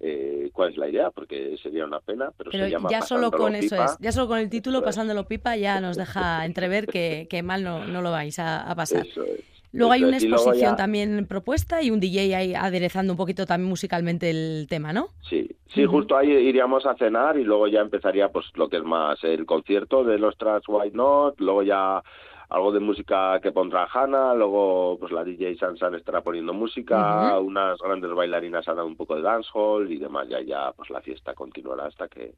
eh, cuál es la idea porque sería una pena, pero, Pero se llama ya solo con eso es, ya solo con el título, Eso es. pasándolo pipa, ya nos deja entrever que, que mal no, no lo vais a, a pasar. Eso es. Luego hay una exposición ya- también propuesta y un DJ ahí aderezando un poquito también musicalmente el tema, ¿no? Sí, sí, justo ahí iríamos a cenar y luego ya empezaría pues lo que es más el concierto de los Trans White Not, luego ya algo de música que pondrá Hanna, luego pues la DJ Sansan estará poniendo música, unas grandes bailarinas harán un poco de dancehall y demás, ya ya pues la fiesta continuará hasta que.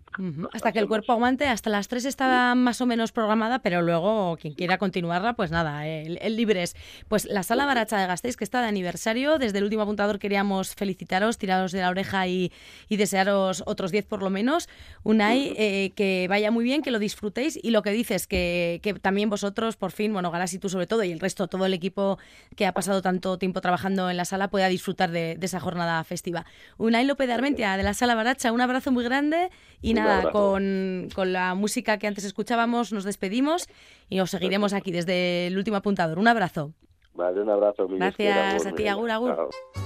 Hasta que el cuerpo aguante, hasta las 3 está más o menos programada, pero luego quien quiera continuarla, pues nada, el, el libre es. Pues la Sala Baracha de Gasteiz, que está de aniversario, desde el último apuntador queríamos felicitaros, tiraros de la oreja y, y desearos otros 10 por lo menos. Unai, eh, que vaya muy bien, que lo disfrutéis y lo que dices, que, que también vosotros, por fin, bueno, Galas y tú sobre todo, y el resto, todo el equipo que ha pasado tanto tiempo trabajando en la sala, pueda disfrutar de, de esa jornada festiva. Unai López de Armentia, de la Sala Baracha, un abrazo muy grande y Un nada, con, con la música que antes escuchábamos nos despedimos y os seguiremos aquí desde el último apuntador. Un abrazo. Vale, un abrazo. Gracias a ti, agur, Chao. agur. She's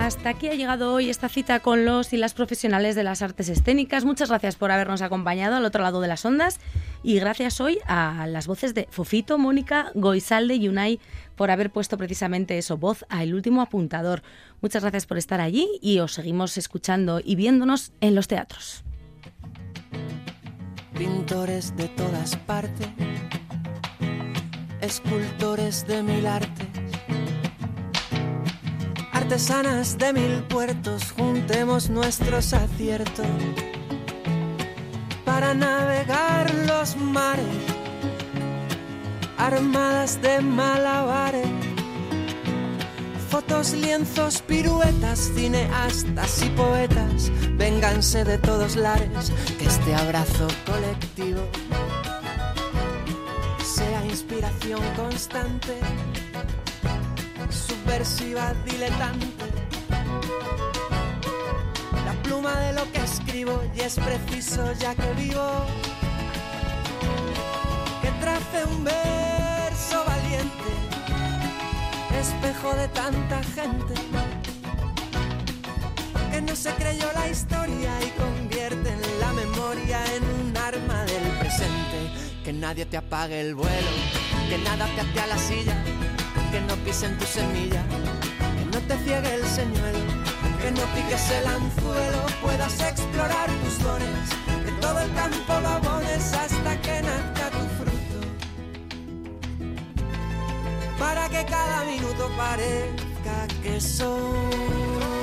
Hasta aquí ha llegado hoy esta cita con los y las profesionales de las artes escénicas. Muchas gracias por habernos acompañado al otro lado de las ondas y gracias hoy a las voces de Fofito, Mónica, Goisalde y Unai por haber puesto precisamente eso, voz a El Último Apuntador. Muchas gracias por estar allí y os seguimos escuchando y viéndonos en los teatros. Pintores de todas partes, escultores de mil artes, artesanas de mil puertos, juntemos nuestros aciertos para navegar los mares, armadas de malabares. Fotos, lienzos, piruetas, cineastas y poetas, vénganse de todos lares, que este abrazo colectivo sea inspiración constante, subversiva, diletante. La pluma de lo que escribo y es preciso ya que vivo, que trace un verso valiente espejo de tanta gente que no se creyó la historia y convierte en la memoria en un arma del presente. Que nadie te apague el vuelo, que nada te ate a la silla, que no pisen tu semilla, que no te ciegue el señuelo, que no piques el anzuelo, puedas explorar tus dones, que todo el campo lo hasta que nazca tu fruto. Para que cada minuto parezca que son